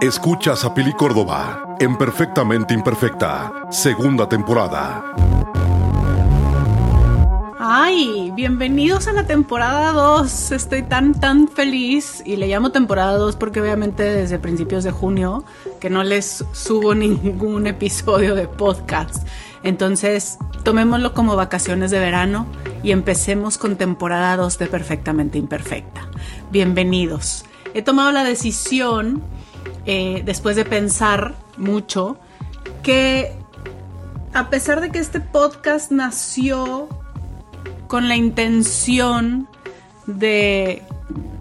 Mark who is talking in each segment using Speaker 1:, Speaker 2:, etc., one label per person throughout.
Speaker 1: Escuchas a Pili Córdoba en Perfectamente Imperfecta, segunda temporada.
Speaker 2: Ay, bienvenidos a la temporada 2. Estoy tan, tan feliz y le llamo temporada 2 porque obviamente desde principios de junio que no les subo ningún episodio de podcast. Entonces, tomémoslo como vacaciones de verano y empecemos con temporada 2 de Perfectamente Imperfecta. Bienvenidos. He tomado la decisión eh, después de pensar mucho, que a pesar de que este podcast nació con la intención de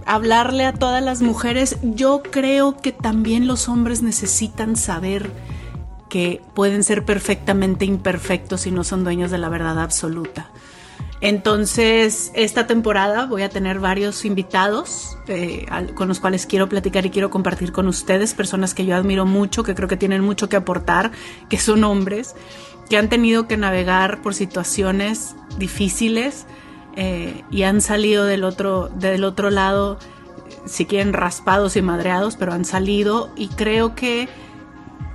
Speaker 2: hablarle a todas las mujeres, yo creo que también los hombres necesitan saber que pueden ser perfectamente imperfectos y no son dueños de la verdad absoluta. Entonces, esta temporada voy a tener varios invitados eh, con los cuales quiero platicar y quiero compartir con ustedes, personas que yo admiro mucho, que creo que tienen mucho que aportar, que son hombres, que han tenido que navegar por situaciones difíciles eh, y han salido del otro, del otro lado, si quieren raspados y madreados, pero han salido y creo que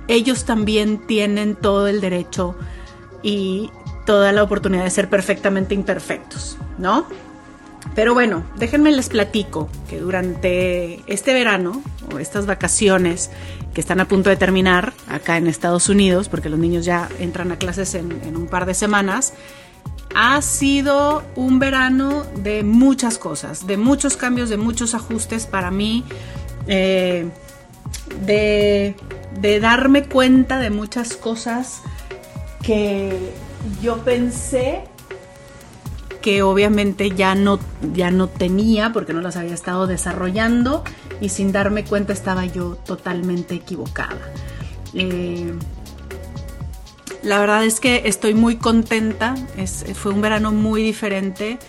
Speaker 2: ellos también tienen todo el derecho y toda la oportunidad de ser perfectamente imperfectos, ¿no? Pero bueno, déjenme les platico que durante este verano o estas vacaciones que están a punto de terminar acá en Estados Unidos, porque los niños ya entran a clases en, un par de semanas, ha sido un verano de muchas cosas, de muchos cambios, de muchos ajustes para mí, eh, de, de darme cuenta de muchas cosas que yo pensé que obviamente ya no, ya no tenía porque no las había estado desarrollando y sin darme cuenta estaba yo totalmente equivocada. Eh, la verdad es que estoy muy contenta, fue un verano muy diferente.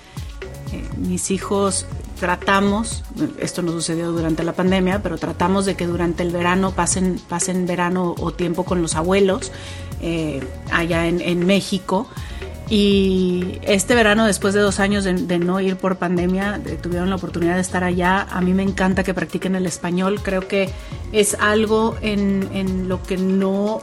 Speaker 2: Eh, mis hijos tratamos, esto no sucedió durante la pandemia, pero tratamos de que durante el verano pasen, pasen verano o tiempo con los abuelos eh, allá en, México. Y este verano, después de dos años de, no ir por pandemia, tuvieron la oportunidad de estar allá. A mí me encanta que practiquen el español. Creo que es algo en, en lo que no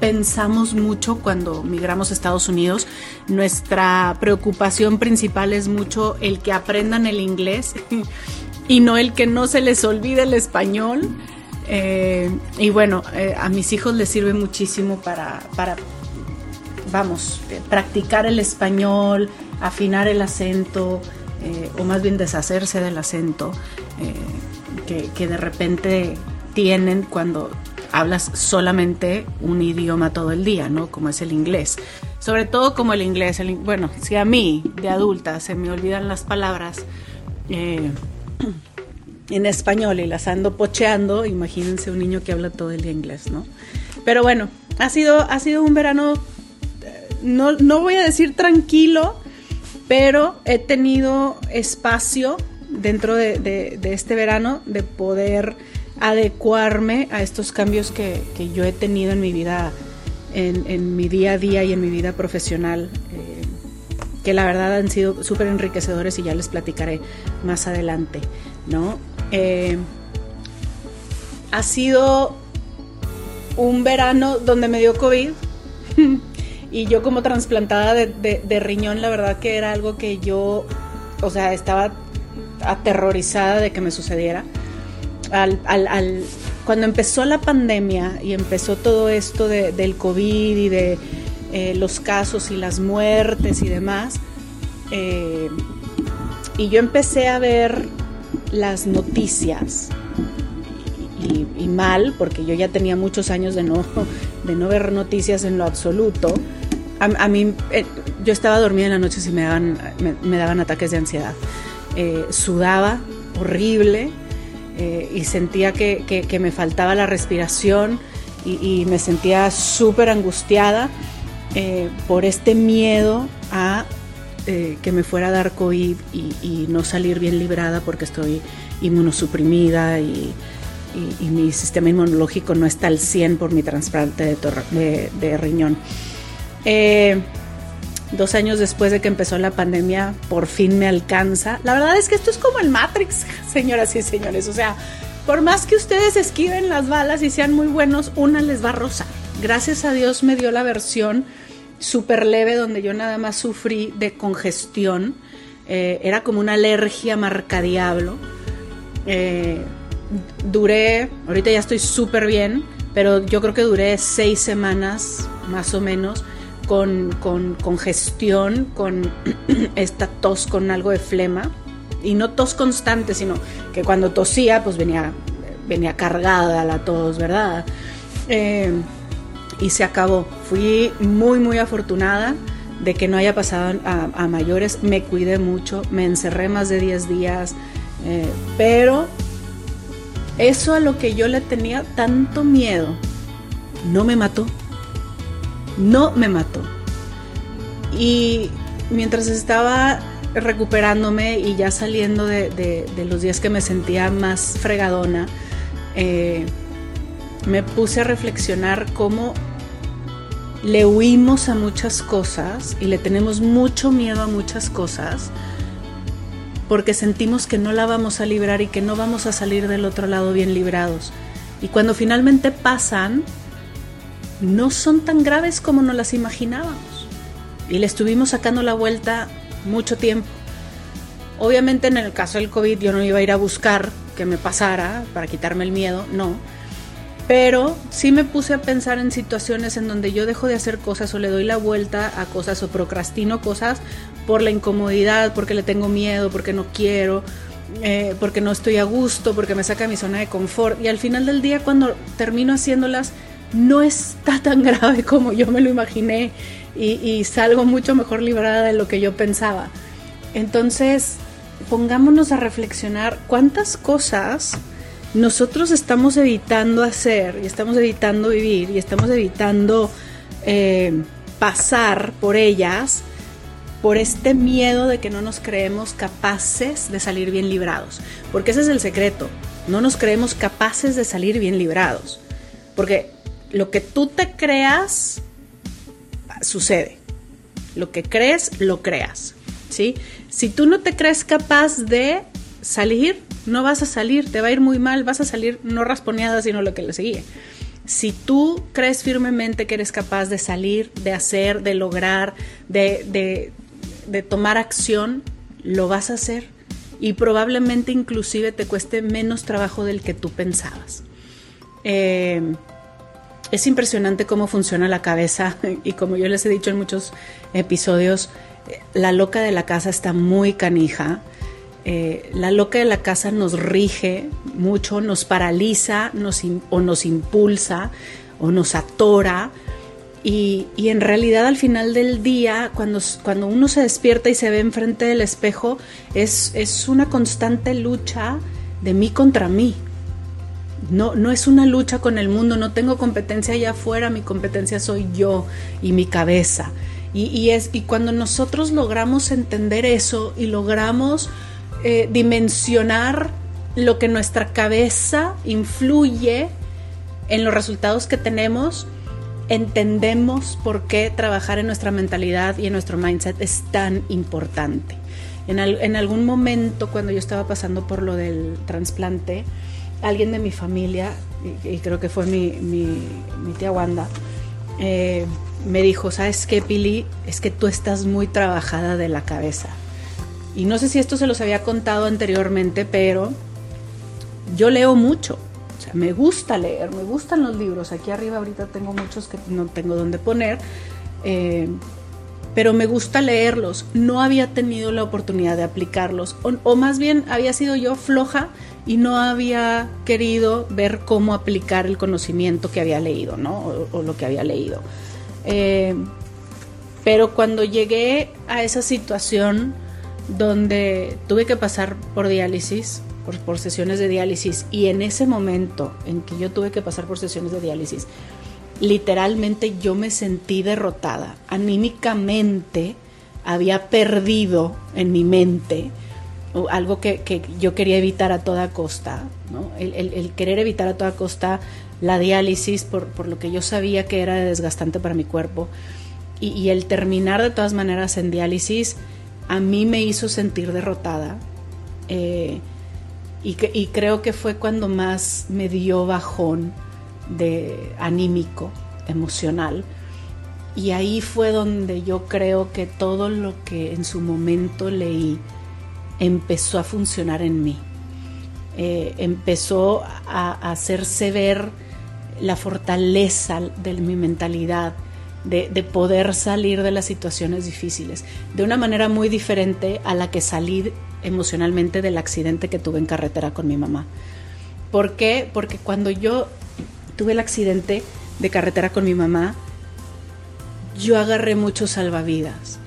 Speaker 2: pensamos mucho cuando migramos a Estados Unidos. Nuestra preocupación principal es mucho el que aprendan el inglés y no el que no se les olvide el español. Eh, y bueno, eh, a mis hijos les sirve muchísimo para, vamos, eh, practicar el español, afinar el acento, o más bien deshacerse del acento que de repente tienen cuando hablas solamente un idioma todo el día, ¿no? Como es el inglés. Sobre todo como el inglés, bueno, si a mí de adulta se me olvidan las palabras eh, en español y las ando pocheando, imagínense un niño que habla todo el día inglés, ¿no? Pero bueno, ha sido, ha sido un verano, eh, no, no voy a decir tranquilo, pero he tenido espacio dentro de este verano de poder adecuarme a estos cambios que, yo he tenido en mi vida, en, mi día a día y en mi vida profesional, eh, que la verdad han sido súper enriquecedores y ya les platicaré más adelante, ¿no? Eh, ha sido un verano donde me dio COVID y yo como trasplantada de, de riñón, la verdad que era algo que yo, o sea, estaba aterrorizada de que me sucediera al, cuando empezó la pandemia y empezó todo esto del COVID y de eh, los casos y las muertes y demás, eh, y yo empecé a ver las noticias y, mal, porque yo ya tenía muchos años de no, de no ver noticias en lo absoluto. A, mí, eh, yo estaba dormida en la noche y me daban, me, daban ataques de ansiedad. sudaba horrible, eh, y sentía que, me faltaba la respiración y, me sentía súper angustiada eh, por este miedo a eh, que me fuera a dar COVID y, no salir bien librada porque estoy inmunosuprimida y, mi sistema inmunológico no está al 100 por mi trasplante de riñón. Dos años después de que empezó la pandemia, por fin me alcanza. La verdad es que esto es como el Matrix, señoras y señores. O sea, por más que ustedes esquiven las balas y sean muy buenos, una les va a rozar. Gracias a Dios me dio la versión súper leve donde yo nada más sufrí de congestión. Eh, era como una alergia marca diablo. Eh, duré, ahorita ya estoy súper bien, pero yo creo que duré seis semanas más o menos con, con congestión, con esta tos con algo de flema. Y no tos constante, sino que cuando tosía, pues venía, venía cargada la tos, ¿verdad? Eh, y se acabó. Fui muy, muy afortunada de que no haya pasado a, mayores. Me cuidé mucho, me encerré más de 10 días, eh, pero eso a lo que yo le tenía tanto miedo no me mató. No me mató. Y mientras estaba recuperándome y ya saliendo de, los días que me sentía más fregadona, eh, me puse a reflexionar cómo le huimos a muchas cosas y le tenemos mucho miedo a muchas cosas porque sentimos que no la vamos a librar y que no vamos a salir del otro lado bien librados. Y cuando finalmente pasan, no son tan graves como nos las imaginábamos. Y le estuvimos sacando la vuelta mucho tiempo. Obviamente en el caso del COVID yo no iba a ir a buscar que me pasara para quitarme el miedo, no pero sí me puse a pensar en situaciones en donde yo dejo de hacer cosas o le doy la vuelta a cosas o procrastino cosas por la incomodidad, porque le tengo miedo, porque no quiero, eh, porque no estoy a gusto, porque me saca mi zona de confort. Y al final del día, cuando termino haciéndolas, no está tan grave como yo me lo imaginé y, salgo mucho mejor librada de lo que yo pensaba. Entonces, pongámonos a reflexionar cuántas cosas nosotros estamos evitando hacer y estamos evitando vivir y estamos evitando eh, pasar por ellas por este miedo de que no nos creemos capaces de salir bien librados. Porque ese es el secreto. No nos creemos capaces de salir bien librados. Porque lo que tú te creas sucede. Lo que crees, lo creas. ¿sí? Si tú no te crees capaz de salir, no vas a salir, te va a ir muy mal, vas a salir no rasponeada, sino lo que le seguía. Si tú crees firmemente que eres capaz de salir, de hacer, de lograr, de, tomar acción, lo vas a hacer y probablemente inclusive te cueste menos trabajo del que tú pensabas. Eh, es impresionante cómo funciona la cabeza y como yo les he dicho en muchos episodios, eh, la loca de la casa está muy canija eh, la loca de la casa nos rige mucho, nos paraliza nos o nos impulsa o nos atora. Y, en realidad al final del día, cuando, cuando, uno se despierta y se ve enfrente del espejo, es, es una constante lucha de mí contra mí. No, no es una lucha con el mundo, no tengo competencia allá afuera, mi competencia soy yo y mi cabeza. Y, y, es, y cuando nosotros logramos entender eso y logramos eh, dimensionar lo que nuestra cabeza influye en los resultados que tenemos, entendemos por qué trabajar en nuestra mentalidad y en nuestro mindset es tan importante. En, algún momento, cuando yo estaba pasando por lo del trasplante, alguien de mi familia, y, creo que fue mi, tía Wanda, eh, me dijo, ¿sabes qué, Pili? Es que tú estás muy trabajada de la cabeza. Y no sé si esto se los había contado anteriormente, pero yo leo mucho. O sea, me gusta leer, me gustan los libros. Aquí arriba ahorita tengo muchos que no tengo dónde poner. Eh, pero me gusta leerlos. No había tenido la oportunidad de aplicarlos. O, más bien había sido yo floja y no había querido ver cómo aplicar el conocimiento que había leído, ¿no? O, lo que había leído. Eh, pero cuando llegué a esa situación donde tuve que pasar por diálisis, por, sesiones de diálisis, y en ese momento en que yo tuve que pasar por sesiones de diálisis, literalmente yo me sentí derrotada. Anímicamente había perdido en mi mente algo que, yo quería evitar a toda costa, el, querer evitar a toda costa la diálisis por, lo que yo sabía que era desgastante para mi cuerpo y, el terminar de todas maneras en diálisis a mí me hizo sentir derrotada. Eh, y creo que fue cuando más me dio bajón de anímico, emocional. Y ahí fue donde yo creo que todo lo que en su momento leí empezó a funcionar en mí. Eh, empezó a, hacerse ver la fortaleza de mi mentalidad, de, poder salir de las situaciones difíciles, de una manera muy diferente a la que salí emocionalmente del accidente que tuve en carretera con mi mamá. ¿Por qué? Porque cuando yo tuve el accidente de carretera con mi mamá, yo agarré muchos salvavidas.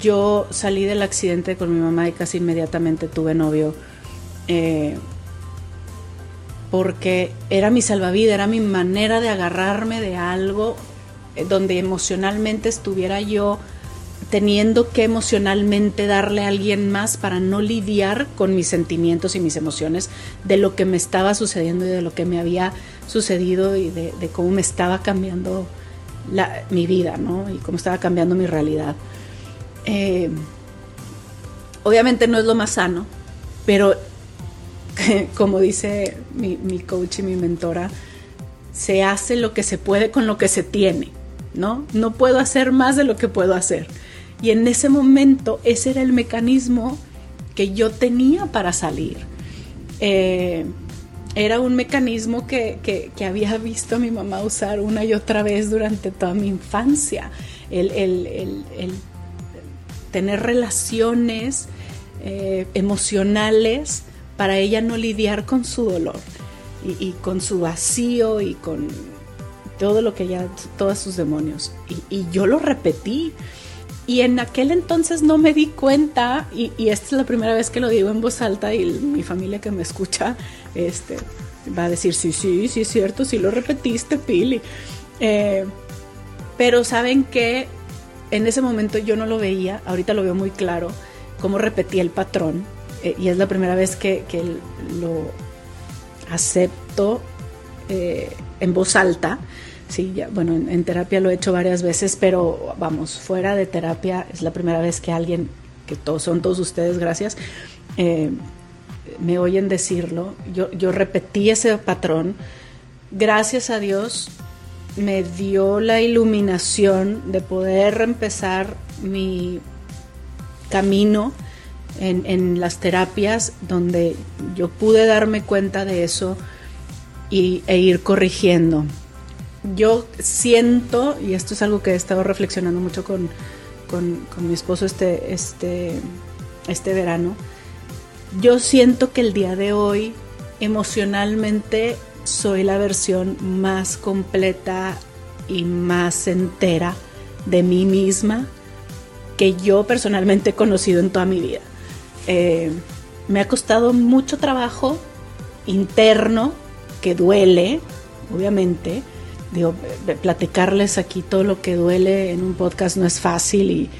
Speaker 2: Yo salí del accidente con mi mamá y casi inmediatamente tuve novio. Eh, porque era mi salvavidas, era mi manera de agarrarme de algo eh, donde emocionalmente estuviera yo teniendo que emocionalmente darle a alguien más para no lidiar con mis sentimientos y mis emociones de lo que me estaba sucediendo y de lo que me había sucedido y de, cómo me estaba cambiando mi vida, ¿no? Y cómo estaba cambiando mi realidad. Eh, obviamente no es lo más sano, pero como dice mi, mi coach y mi mentora, se hace lo que se puede con lo que se tiene, ¿no? No puedo hacer más de lo que puedo hacer. Y en ese momento ese era el mecanismo que yo tenía para salir. Eh, era un mecanismo que, había visto a mi mamá usar una y otra vez durante toda mi infancia. El, tener relaciones eh, emocionales para ella no lidiar con su dolor y, con su vacío y con todo lo que ella, todos sus demonios. y yo lo repetí. Y en aquel entonces no me di cuenta, y, esta es la primera vez que lo digo en voz alta y mi familia que me escucha este, va a decir, sí, sí, sí es cierto, sí lo repetiste, Pili. Eh, pero saben que en ese momento yo no lo veía, ahorita lo veo muy claro, cómo repetía el patrón, eh, y es la primera vez que, lo acepto eh, en voz alta Sí, ya, bueno, en, terapia lo he hecho varias veces, pero vamos, fuera de terapia es la primera vez que alguien, que todos son todos ustedes, gracias, eh, me oyen decirlo. Yo, yo repetí ese patrón. Gracias a Dios me dio la iluminación de poder empezar mi camino en, en, las terapias donde yo pude darme cuenta de eso y, e ir corrigiendo yo siento, y esto es algo que he estado reflexionando mucho con, mi esposo este, este, este verano, yo siento que el día de hoy emocionalmente soy la versión más completa y más entera de mí misma que yo personalmente he conocido en toda mi vida. Eh, me ha costado mucho trabajo interno, que duele, obviamente, digo, platicarles aquí todo lo que duele en un podcast no es fácil y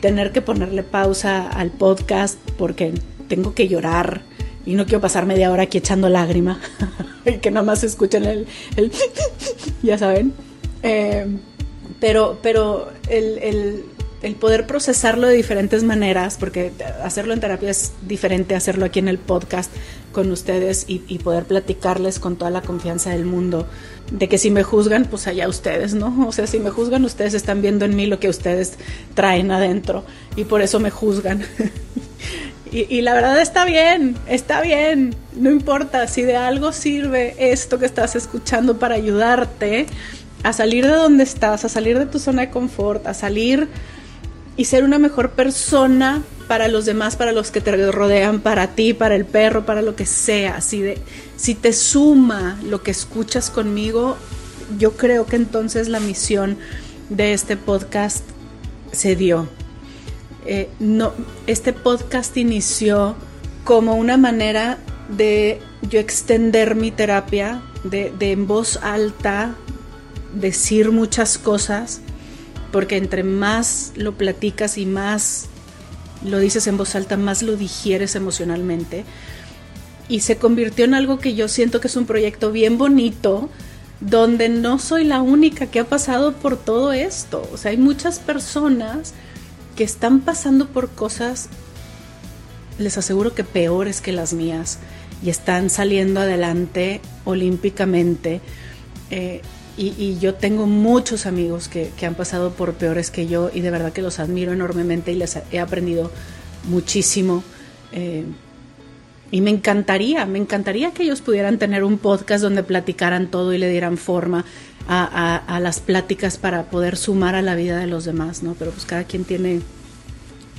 Speaker 2: tener que ponerle pausa al podcast porque tengo que llorar y no quiero pasar media hora aquí echando lágrima y que nada más escuchen el, ya saben. Eh, pero pero el, el poder procesarlo de diferentes maneras, porque hacerlo en terapia es diferente, hacerlo aquí en el podcast con ustedes y, poder platicarles con toda la confianza del mundo, de que si me juzgan, pues allá ustedes, ¿no? O sea, si me juzgan, ustedes están viendo en mí lo que ustedes traen adentro y por eso me juzgan. y, la verdad está bien, está bien, no importa si de algo sirve esto que estás escuchando para ayudarte a salir de donde estás, a salir de tu zona de confort, a salir y ser una mejor persona para los demás, para los que te rodean, para ti, para el perro, para lo que sea. Si, de, si te suma lo que escuchas conmigo, yo creo que entonces la misión de este podcast se dio. Eh, no, este podcast inició como una manera de yo extender mi terapia, de, de en voz alta decir muchas cosas porque entre más lo platicas y más lo dices en voz alta, más lo digieres emocionalmente. Y se convirtió en algo que yo siento que es un proyecto bien bonito, donde no soy la única que ha pasado por todo esto. O sea, hay muchas personas que están pasando por cosas les aseguro que peores que las mías y están saliendo adelante olímpicamente. Eh, y, yo tengo muchos amigos que, han pasado por peores que yo y de verdad que los admiro enormemente y les he aprendido muchísimo. Eh, y me encantaría, me encantaría que ellos pudieran tener un podcast donde platicaran todo y le dieran forma a, las pláticas para poder sumar a la vida de los demás, ¿no? Pero pues cada quien tiene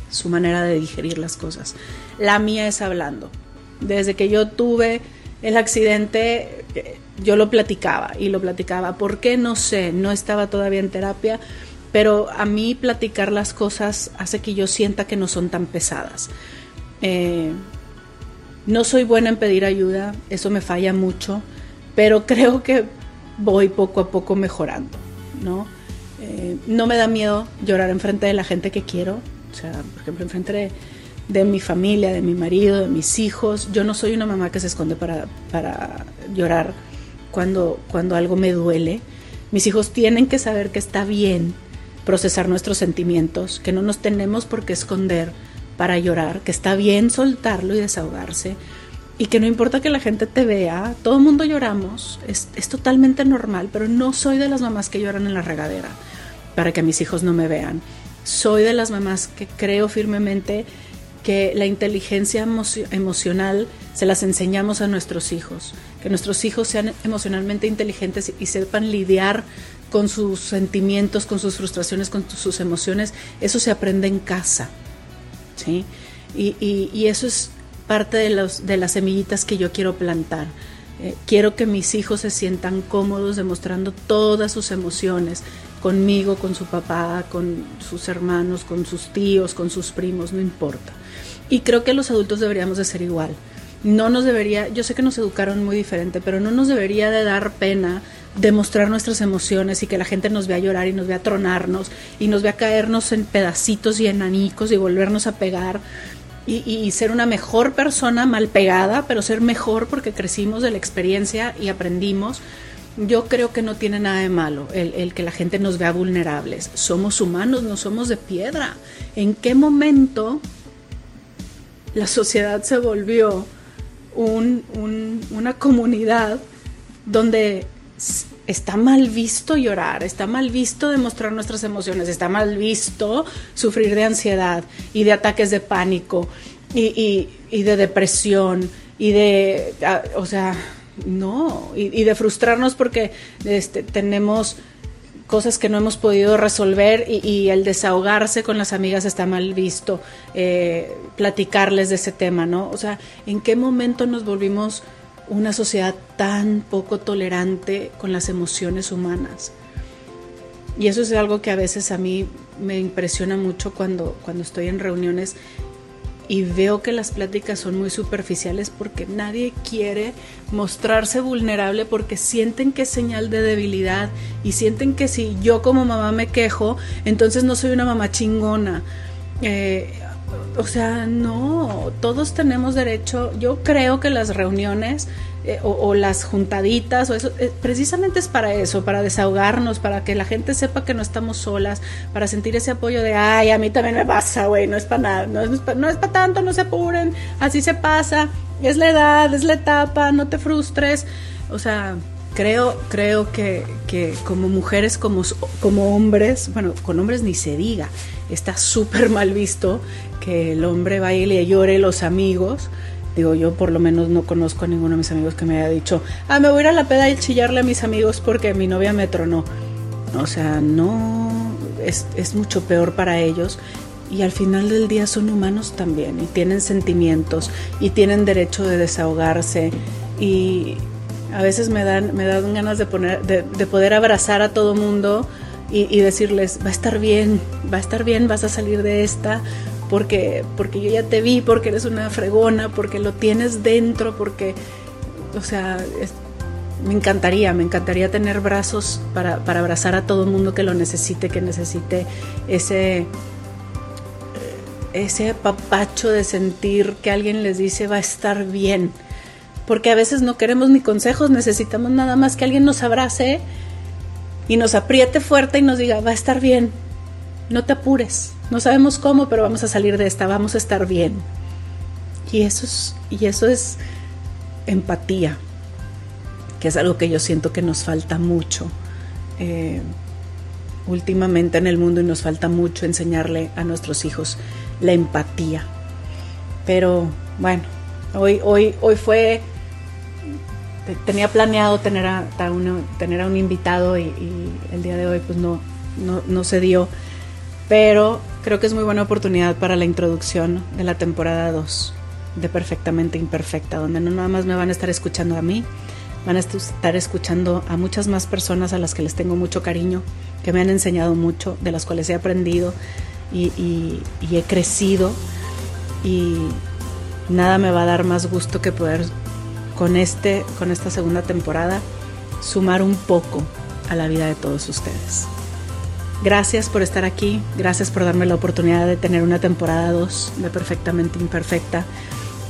Speaker 2: su manera de digerir las cosas. La mía es hablando. Desde que yo tuve el accidente, yo lo platicaba y lo platicaba. ¿Por qué? No sé, no estaba todavía en terapia, pero a mí platicar las cosas hace que yo sienta que no son tan pesadas. Eh, no soy buena en pedir ayuda, eso me falla mucho, pero creo que voy poco a poco mejorando, ¿no? Eh, no me da miedo llorar enfrente de la gente que quiero, o sea, por ejemplo, enfrente de de mi familia, de mi marido, de mis hijos. Yo no soy una mamá que se esconde para, para llorar cuando, cuando algo me duele. Mis hijos tienen que saber que está bien procesar nuestros sentimientos, que no nos tenemos por qué esconder para llorar, que está bien soltarlo y desahogarse y que no importa que la gente te vea, todo el mundo lloramos, es, es totalmente normal, pero no soy de las mamás que lloran en la regadera para que mis hijos no me vean. Soy de las mamás que creo firmemente que la inteligencia emocional se las enseñamos a nuestros hijos, que nuestros hijos sean emocionalmente inteligentes y sepan lidiar con sus sentimientos, con sus frustraciones, con sus emociones, eso se aprende en casa. ¿sí? Y, eso es parte de, los, de las semillitas que yo quiero plantar. Eh, quiero que mis hijos se sientan cómodos demostrando todas sus emociones, conmigo, con su papá, con sus hermanos, con sus tíos, con sus primos, no importa. Y creo que los adultos deberíamos de ser igual. No nos debería, yo sé que nos educaron muy diferente, pero no nos debería de dar pena demostrar nuestras emociones y que la gente nos vea llorar y nos vea tronarnos y nos vea caernos en pedacitos y en anicos y volvernos a pegar y, y, ser una mejor persona mal pegada, pero ser mejor porque crecimos de la experiencia y aprendimos yo creo que no tiene nada de malo el, que la gente nos vea vulnerables. Somos humanos, no somos de piedra. ¿En qué momento la sociedad se volvió una comunidad donde está mal visto llorar, está mal visto demostrar nuestras emociones, está mal visto sufrir de ansiedad y de ataques de pánico y, y de depresión y de, ah, o sea, no, y, de frustrarnos porque este, tenemos cosas que no hemos podido resolver y, el desahogarse con las amigas está mal visto, eh, platicarles de ese tema, ¿no? O sea, ¿en qué momento nos volvimos una sociedad tan poco tolerante con las emociones humanas? Y eso es algo que a veces a mí me impresiona mucho cuando, cuando estoy en reuniones y veo que las pláticas son muy superficiales porque nadie quiere mostrarse vulnerable porque sienten que es señal de debilidad y sienten que si yo como mamá me quejo, entonces no soy una mamá chingona. Eh, o sea, no, todos tenemos derecho, yo creo que las reuniones eh, o, las juntaditas o eso, eh, precisamente es para eso, para desahogarnos, para que la gente sepa que no estamos solas, para sentir ese apoyo de, ay, a mí también me pasa, güey, no es para nada, no es, no es para tanto, no se apuren, así se pasa, es la edad, es la etapa, no te frustres, o sea, creo, creo que, que como mujeres, como, como hombres, bueno, con hombres ni se diga, está súper mal visto que el hombre vaya y llore los amigos, Digo, yo por lo menos no conozco a ninguno de mis amigos que me haya dicho, ah, me voy a ir a la peda y chillarle a mis amigos porque mi novia me tronó. O sea, no, es, es mucho peor para ellos. Y al final del día son humanos también y tienen sentimientos y tienen derecho de desahogarse. Y a veces me dan, me dan ganas de, poner, de, poder abrazar a todo mundo y, y, decirles, va a estar bien, va a estar bien, vas a salir de esta, porque, porque yo ya te vi, porque eres una fregona, porque lo tienes dentro, porque, o sea, me encantaría, me encantaría tener brazos para, para abrazar a todo el mundo que lo necesite, que necesite ese, ese papacho de sentir que alguien les dice va a estar bien. Porque a veces no queremos ni consejos, necesitamos nada más que alguien nos abrace y nos apriete fuerte y nos diga va a estar bien, no te apures, no sabemos cómo, pero vamos a salir de esta, vamos a estar bien. Y eso es, y eso es empatía, que es algo que yo siento que nos falta mucho eh, últimamente en el mundo y nos falta mucho enseñarle a nuestros hijos la empatía. Pero bueno, hoy, hoy, hoy fue, tenía planeado tener a, tener a un invitado y, el día de hoy pues no, no, no se dio, pero creo que es muy buena oportunidad para la introducción de la temporada 2 de Perfectamente Imperfecta, donde no nada más me van a estar escuchando a mí, van a estar escuchando a muchas más personas a las que les tengo mucho cariño, que me han enseñado mucho, de las cuales he aprendido y, he crecido. Y nada me va a dar más gusto que poder con, este, con esta segunda temporada sumar un poco a la vida de todos ustedes. Gracias por estar aquí, gracias por darme la oportunidad de tener una temporada 2 de Perfectamente Imperfecta.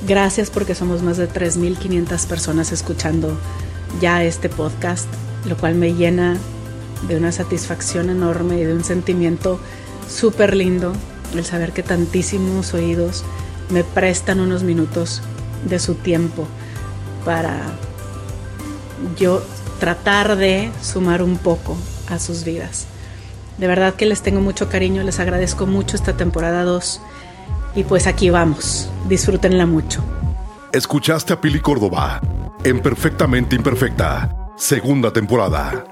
Speaker 2: Gracias porque somos más de 3.500 personas escuchando ya este podcast, lo cual me llena de una satisfacción enorme y de un sentimiento súper lindo el saber que tantísimos oídos me prestan unos minutos de su tiempo para yo tratar de sumar un poco a sus vidas. De verdad que les tengo mucho cariño, les agradezco mucho esta temporada 2 y pues aquí vamos, disfrútenla mucho.
Speaker 1: Escuchaste a Pili Córdoba en Perfectamente Imperfecta, segunda temporada.